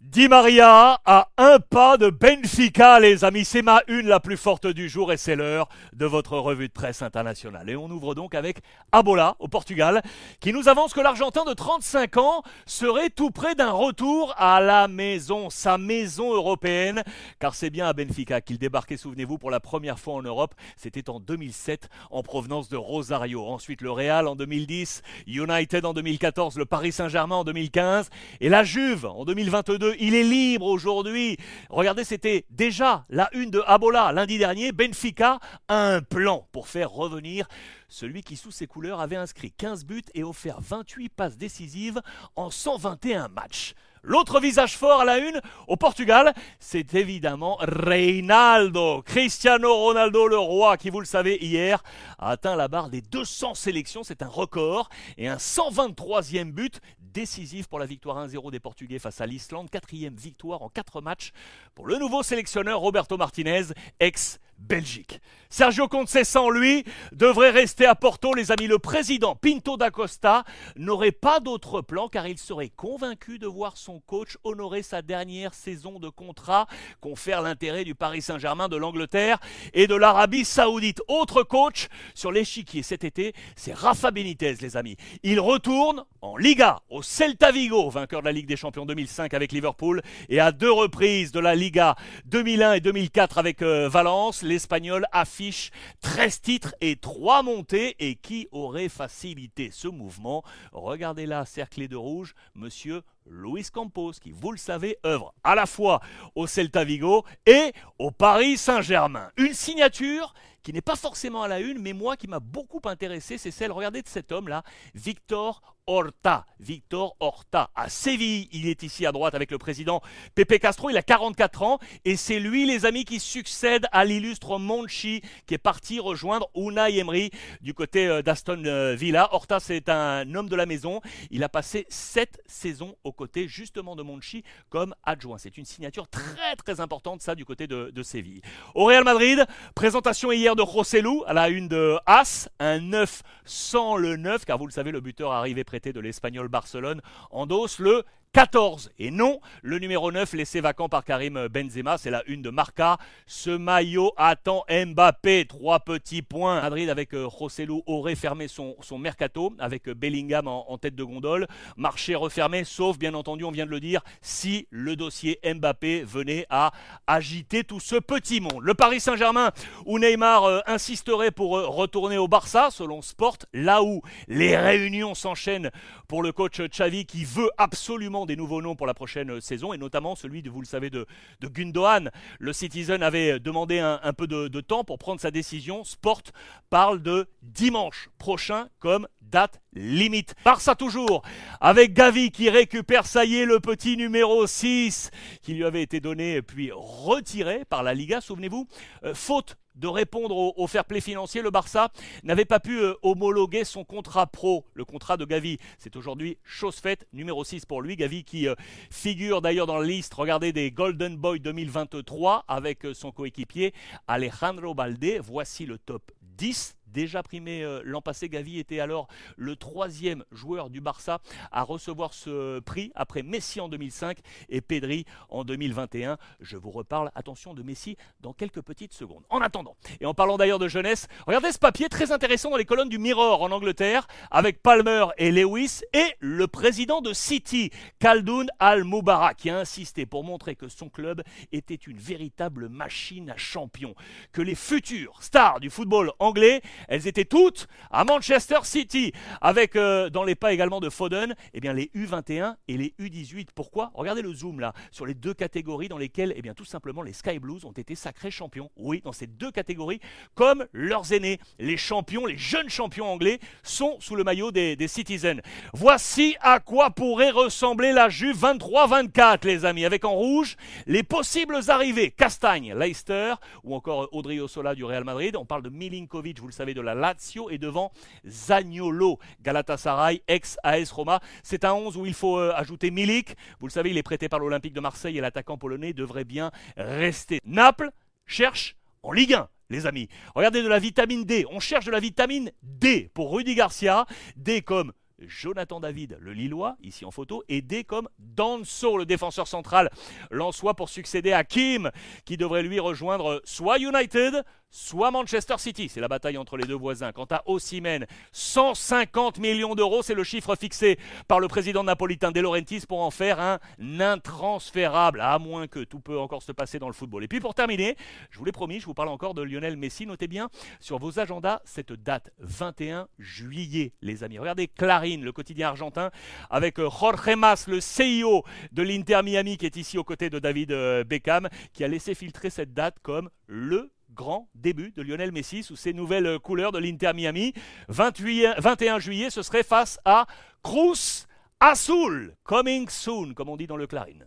Di Maria a un pas de Benfica, les amis. C'est ma une la plus forte du jour et c'est l'heure de votre revue de presse internationale. Et on ouvre donc avec Abola, au Portugal, qui nous avance que l'Argentin de 35 ans serait tout près d'un retour à la maison, sa maison européenne. Car c'est bien à Benfica qu'il débarquait, souvenez-vous, pour la première fois en Europe. C'était en 2007, en provenance de Rosario. Ensuite, le Real en 2010, United en 2014, le Paris Saint-Germain en 2015 et la Juve en 2022 il est libre aujourd'hui. Regardez, c'était déjà la une de Abola lundi dernier. Benfica a un plan pour faire revenir celui qui, sous ses couleurs, avait inscrit 15 buts et offert 28 passes décisives en 121 matchs. L'autre visage fort à la une au Portugal, c'est évidemment Reinaldo. Cristiano Ronaldo, le roi, qui, vous le savez, hier a atteint la barre des 200 sélections. C'est un record et un 123e but décisif pour la victoire 1-0 des Portugais face à l'Islande. Quatrième victoire en quatre matchs pour le nouveau sélectionneur Roberto Martinez, ex Belgique. Sergio Conceição, lui, devrait rester à Porto, les amis. Le président Pinto da Costa n'aurait pas d'autre plan car il serait convaincu de voir son coach honorer sa dernière saison de contrat, confère l'intérêt du Paris Saint-Germain, de l'Angleterre et de l'Arabie Saoudite. Autre coach sur l'échiquier cet été, c'est Rafa Benitez, les amis. Il retourne en Liga, au Celta Vigo, vainqueur de la Ligue des Champions 2005 avec Liverpool et à deux reprises de la Liga 2001 et 2004 avec euh, Valence l'Espagnol affiche 13 titres et 3 montées. Et qui aurait facilité ce mouvement? Regardez là, cerclé de rouge, monsieur Luis Campos, qui, vous le savez, œuvre à la fois au Celta Vigo et au Paris Saint-Germain. Une signature qui n'est pas forcément à la une, mais moi qui m'a beaucoup intéressé, c'est celle, regardez, de cet homme-là, Victor Horta. Victor Horta. À Séville, il est ici à droite avec le président Pepe Castro. Il a 44 ans et c'est lui, les amis, qui succède à l'illustre Monchi qui est parti rejoindre Unai Emery du côté euh, d'Aston euh, Villa. Horta, c'est un homme de la maison. Il a passé 7 saisons aux côtés justement de Monchi comme adjoint. C'est une signature très très importante, ça, du côté de, Séville. Au Real Madrid, présentation hier de Rossellou à la une de As, un 9 sans le 9, car vous le savez, le buteur arrivé de l'Espagnol Barcelone endosse le 14. Et non, le numéro 9 laissé vacant par Karim Benzema, c'est la une de Marca. Ce maillot attend Mbappé. Trois petits points. Madrid avec euh, Rossellou aurait fermé son, mercato avec euh, Bellingham en, tête de gondole. Marché refermé, sauf bien entendu, on vient de le dire, si le dossier Mbappé venait à agiter tout ce petit monde. Le Paris Saint-Germain, où Neymar euh, insisterait pour retourner au Barça, selon Sport, là où les réunions s'enchaînent pour le coach Xavi qui veut absolument des nouveaux noms pour la prochaine euh, saison, et notamment celui, de, vous le savez, de, de Gundogan. Le Citizen avait euh, demandé un, peu de, temps pour prendre sa décision. Sport parle de dimanche prochain comme date limite. Barça toujours, avec Gavi qui récupère, ça y est, le petit numéro 6 qui lui avait été donné puis retiré par la Liga, souvenez-vous. Euh, faute de répondre au, fair play financier, le Barça n'avait pas pu euh, homologuer son contrat pro, le contrat de Gavi. C'est aujourd'hui chose faite, numéro 6 pour lui. Gavi qui euh, figure d'ailleurs dans la liste, regardez, des Golden Boy 2023 avec euh, son coéquipier Alejandro Balde. Voici le top 10 Déjà primé euh, l'an passé, Gavi était alors le troisième joueur du Barça à recevoir ce prix après Messi en 2005 et Pedri en 2021. Je vous reparle, attention, de Messi dans quelques petites secondes. En attendant, et en parlant d'ailleurs de jeunesse, regardez ce papier très intéressant dans les colonnes du Mirror en Angleterre avec Palmer et Lewis et le président de City, Khaldoun Al-Mubarak, qui a insisté pour montrer que son club était une véritable machine à champion, que les futurs stars du football anglais elles étaient toutes à Manchester City, avec euh, dans les pas également de Foden, eh bien les U21 et les U18. Pourquoi? Regardez le zoom là sur les deux catégories dans lesquelles, eh bien tout simplement les Sky Blues ont été sacrés champions. Oui, dans ces deux catégories, comme leurs aînés, les champions, les jeunes champions anglais sont sous le maillot des, Citizens. Voici à quoi pourrait ressembler la Juve 23-24, les amis, avec en rouge les possibles arrivées Castagne, Leicester ou encore Audrey Sola du Real Madrid. On parle de Milinkovic, vous le savez de la Lazio et devant Zagnolo, Galatasaray, ex-AS Roma. C'est un 11 où il faut euh, ajouter Milik. Vous le savez, il est prêté par l'Olympique de Marseille et l'attaquant polonais devrait bien rester. Naples cherche en Ligue 1 les amis. Regardez de la vitamine D. On cherche de la vitamine D pour Rudy Garcia. D comme Jonathan David, le Lillois, ici en photo, et D comme Danso, le défenseur central Lançois pour succéder à Kim, qui devrait lui rejoindre soit United, soit Manchester City. C'est la bataille entre les deux voisins. Quant à Osimhen, 150 millions d'euros, c'est le chiffre fixé par le président napolitain De Laurentiis pour en faire un intransférable, à moins que tout peut encore se passer dans le football. Et puis pour terminer, je vous l'ai promis, je vous parle encore de Lionel Messi. Notez bien sur vos agendas cette date, 21 juillet, les amis. Regardez Clarín, le quotidien argentin, avec euh, Jorge Mas, le CEO de l'Inter Miami, qui est ici aux côtés de David euh, Beckham, qui a laissé filtrer cette date comme le grand début de Lionel Messi sous ses nouvelles couleurs de l'Inter Miami. 21 juillet, ce serait face à Cruz Azul, coming soon, comme on dit dans le Clarine.